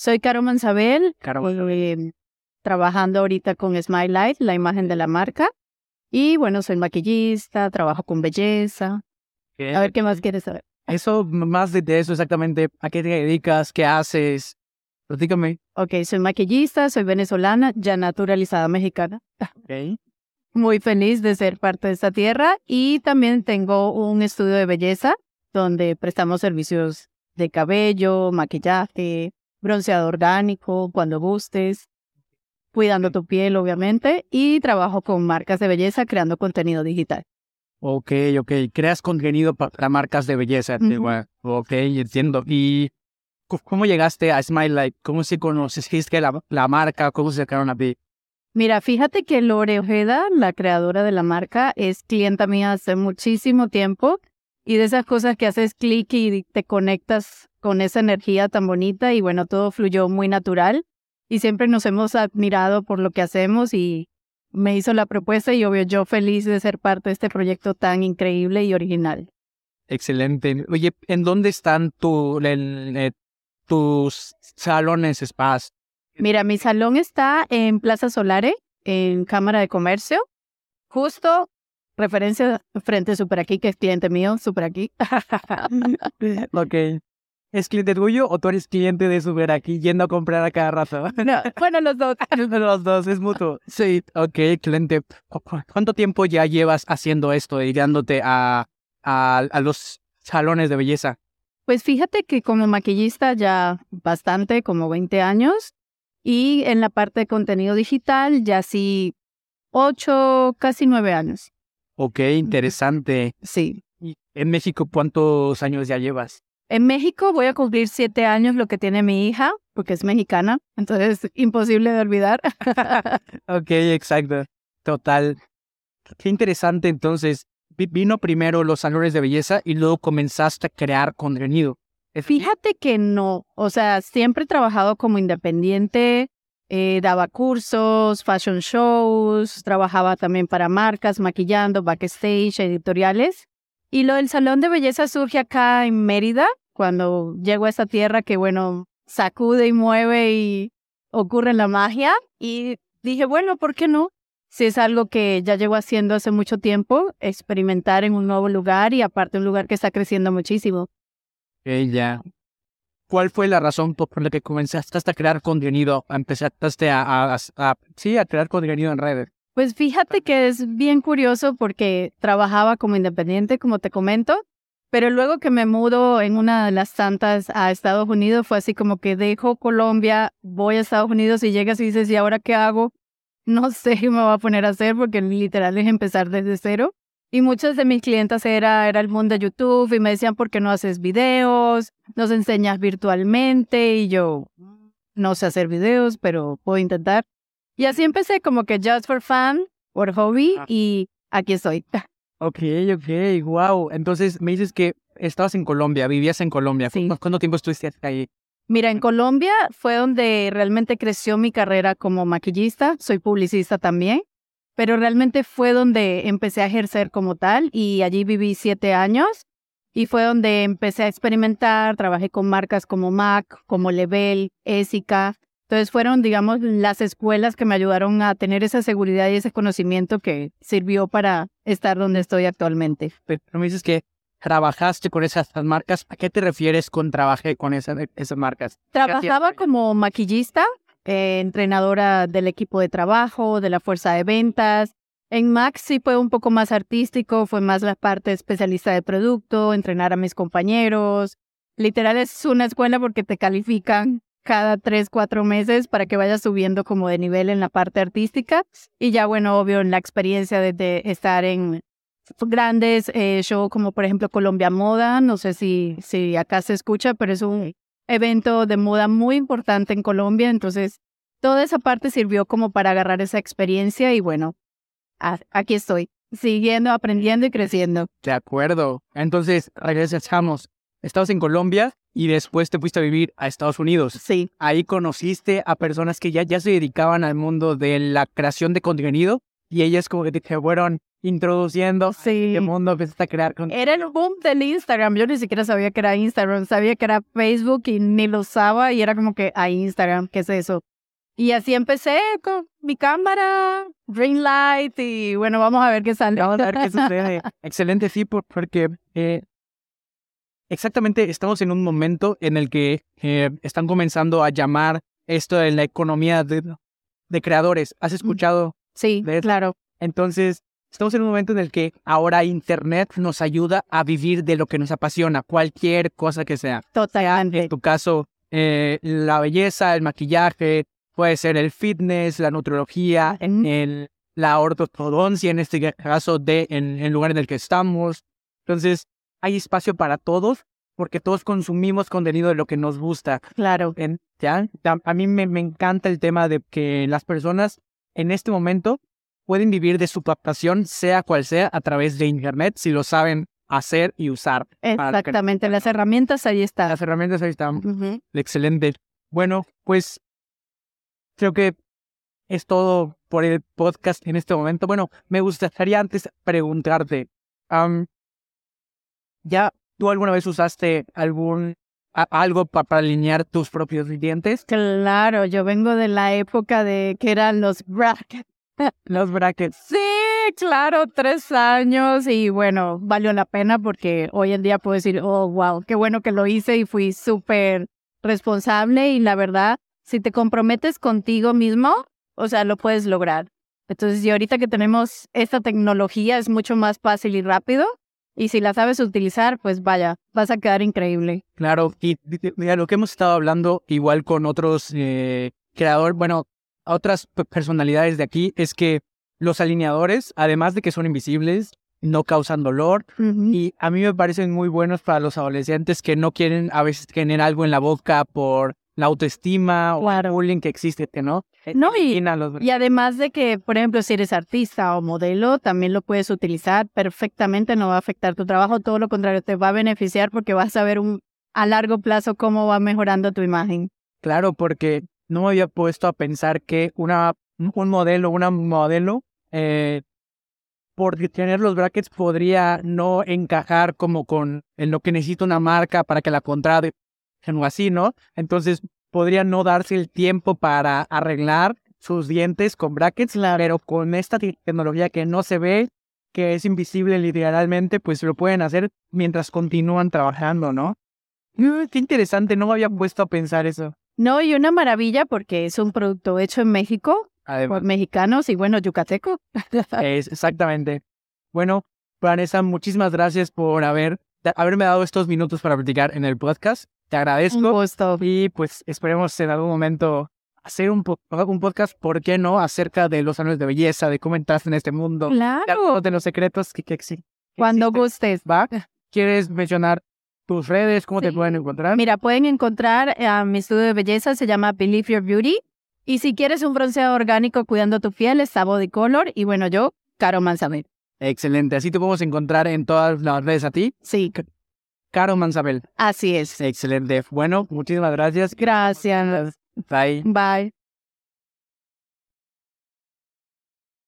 Soy Caro Mansabel, Caro eh, trabajando ahorita con Smile Light, la imagen de la marca. Y bueno, soy maquillista, trabajo con belleza. ¿Qué? A ver, ¿qué más quieres saber? Eso, más de eso exactamente, ¿a qué te dedicas? ¿Qué haces? Platícame. Ok, soy maquillista, soy venezolana, ya naturalizada mexicana. Ok. Muy feliz de ser parte de esta tierra y también tengo un estudio de belleza donde prestamos servicios de cabello, maquillaje, bronceado orgánico, cuando gustes, cuidando tu piel, obviamente, y trabajo con marcas de belleza creando contenido digital. Ok, ok. Creas contenido para marcas de belleza. Ujú. igual. Ok, entiendo. ¿Y cómo llegaste a Smile Light? ¿Cómo se conociste la, la marca? ¿Cómo se acercaron a ti? Mira, fíjate que Lore Ojeda, la creadora de la marca, es clienta mía hace muchísimo tiempo y de esas cosas que haces clic y te conectas con esa energía tan bonita y bueno, todo fluyó muy natural y siempre nos hemos admirado por lo que hacemos y me hizo la propuesta y obvio yo feliz de ser parte de este proyecto tan increíble y original. Excelente. Oye, ¿en dónde están tu, el- eh, tus salones, spas? Mira, mi salón está en Plaza Solare, en Cámara de Comercio, justo referencia frente a Super Aquí, que es cliente mío, Super Aquí. Ok. ¿Es cliente tuyo o tú eres cliente de Super aquí yendo a comprar a cada rato? No, bueno, los dos. Los dos, es mutuo. Sí, ok, excelente. ¿Cu- cu- ¿Cuánto tiempo ya llevas haciendo esto, dedicándote a, a, a los salones de belleza? Pues fíjate que como maquillista ya bastante, como 20 años, y en la parte de contenido digital ya sí 8, casi 9 años. Ok, interesante. Sí. ¿Y en México cuántos años ya llevas? En México voy a cumplir 7 años lo que tiene mi hija, porque es mexicana, entonces imposible de olvidar. Ok, exacto. Total. Qué interesante entonces. Vi- Vino primero los salones de belleza y luego comenzaste a crear contenido. ¿Es? Fíjate que no, o sea, siempre he trabajado como independiente, eh, daba cursos, fashion shows, trabajaba también para marcas, maquillando, backstage, editoriales. Y lo del salón de belleza surge acá en Mérida, cuando llego a esta tierra que, bueno, sacude y mueve y ocurre la magia. Y dije, bueno, ¿por qué no? Si es algo que ya llevo haciendo hace mucho tiempo, experimentar en un nuevo lugar y aparte un lugar que está creciendo muchísimo. Ok, ya. ¿Cuál fue la razón por la que comenzaste a crear contenido? Empezaste a, a- a- a- sí, a crear contenido en redes. Pues fíjate que es bien curioso porque trabajaba como independiente, como te comento, pero luego que me mudo en una de las tantas a Estados Unidos fue así como que dejo Colombia, voy a Estados Unidos y llegas y dices, ¿y ahora qué hago? No sé qué me voy a poner a hacer porque literal es empezar desde cero. Y muchas de mis clientas era, era el mundo de YouTube y me decían, ¿por qué no haces videos? Nos enseñas virtualmente y yo no sé hacer videos, pero puedo intentar. Y así empecé como que just for fun, por hobby, Ah. y aquí estoy. Ok, ok, wow. Entonces me dices que estabas en Colombia, vivías en Colombia. Sí. ¿Cu- ¿Cuánto tiempo estuviste ahí? Mira, en Colombia fue donde realmente creció mi carrera como maquillista, soy publicista también, pero realmente fue donde empecé a ejercer como tal y allí viví siete años y fue donde empecé a experimentar, trabajé con marcas como MAC, como Level, Essica. Entonces fueron, digamos, las escuelas que me ayudaron a tener esa seguridad y ese conocimiento que sirvió para estar donde estoy actualmente. Pero me dices que trabajaste con esas marcas. ¿A qué te refieres con trabajé con esa- esas marcas? Trabajaba como maquillista, eh, entrenadora del equipo de trabajo, de la fuerza de ventas. En Max sí fue un poco más artístico, fue más la parte especialista de producto, entrenar a mis compañeros. Literal es una escuela porque te califican cada tres, cuatro meses para que vayas subiendo como de nivel en la parte artística. Y ya, bueno, obvio, en la experiencia de, estar en grandes eh, shows como por ejemplo Colombia Moda, no sé si, si acá se escucha, pero es un evento de moda muy importante en Colombia, entonces toda esa parte sirvió como para agarrar esa experiencia y bueno, aquí estoy, siguiendo, aprendiendo y creciendo. De acuerdo. Entonces, regresamos. Estabas en Colombia y después te fuiste a vivir a Estados Unidos. Sí, Ahí conociste a personas que ya, ya se dedicaban al mundo de la creación de contenido y ellas como que te fueron introduciendo Sí. qué mundo empezaste a crear con... Era el boom del Instagram. Yo ni siquiera sabía que era Instagram. Sabía que era Facebook y ni lo usaba. Y era como que, a Instagram, ¿qué es eso? Y así empecé con mi cámara, ring light. Y bueno, vamos a ver qué sale. Vamos a ver qué sucede. Excelente, sí, por- porque eh, exactamente estamos en un momento en el que eh, están comenzando a llamar esto de la economía de, de creadores. ¿Has escuchado? Sí, ¿Ves? claro. Entonces, estamos en un momento en el que ahora Internet nos ayuda a vivir de lo que nos apasiona, cualquier cosa que sea. Totalmente. En tu caso, eh, la belleza, el maquillaje, puede ser el fitness, la nutrología, Ujú. el, la ortodoncia, en este caso, de, en el lugar en el que estamos. Entonces, hay espacio para todos porque todos consumimos contenido de lo que nos gusta. Claro. En- ¿ya? Ta- A mí me, me encanta el tema de que las personas en este momento pueden vivir de su pasión, sea cual sea, a través de Internet, si lo saben hacer y usar. para Exactamente. Las herramientas ahí están. Las herramientas ahí están. Excelente. Bueno, pues creo que es todo por el podcast en este momento. Bueno, me gustaría antes preguntarte, ¿ya tú alguna vez usaste algún a- algo pa- para alinear tus propios dientes? Claro, yo vengo de la época de que eran los brackets. Los brackets. Sí, claro, tres años y bueno, valió la pena porque hoy en día puedo decir, oh, wow, qué bueno que lo hice y fui súper responsable y la verdad, si te comprometes contigo mismo, o sea, lo puedes lograr. Entonces, y ahorita que tenemos esta tecnología es mucho más fácil y rápido y si la sabes utilizar, pues vaya, vas a quedar increíble. Claro, y mira, lo que hemos estado hablando igual con otros eh, creadores, bueno, otras pe- personalidades de aquí, es que los alineadores, además de que son invisibles, no causan dolor, y a mí me parecen muy buenos para los adolescentes que no quieren a veces tener algo en la boca por la autoestima o Claro. el bullying que existe, no. No, y- Y además de que, por ejemplo, si eres artista o modelo, también lo puedes utilizar perfectamente, no va a afectar tu trabajo, todo lo contrario, te va a beneficiar porque vas a ver un, a largo plazo cómo va mejorando tu imagen. Claro, porque no me había puesto a pensar que una, un modelo, una modelo, eh, por tener los brackets podría no encajar como con en lo que necesita una marca para que la contrate o así, ¿no? Entonces podría no darse el tiempo para arreglar sus dientes con brackets, pero con esta te- tecnología que no se ve, que es invisible literalmente, pues lo pueden hacer mientras continúan trabajando, ¿no? Mm, Qué interesante, no me había puesto a pensar eso. No, y una maravilla porque es un producto hecho en México Además, por mexicanos y bueno, yucateco. es exactamente. Bueno, Vanessa, muchísimas gracias por haber, haberme dado estos minutos para platicar en el podcast. Te Un agradezco gusto. y pues esperemos en algún momento hacer un, po- un podcast, ¿por qué no? Acerca de los años de belleza, de cómo entraste en este mundo, Claro, de los secretos que, que cuando existen. gustes. ¿Va? ¿Quieres mencionar tus redes? ¿Cómo te pueden encontrar? Mira, pueden encontrar a mi estudio de belleza, se llama Believe Your Beauty. Y si quieres un bronceado orgánico cuidando tu piel, está Body Color. Y bueno, yo, Caro Mansabel. Excelente, así te podemos encontrar en todas las redes a ti. Sí, Caro Mansabel. así es. Excelente. Bueno, muchísimas gracias. Gracias. Bye. Bye.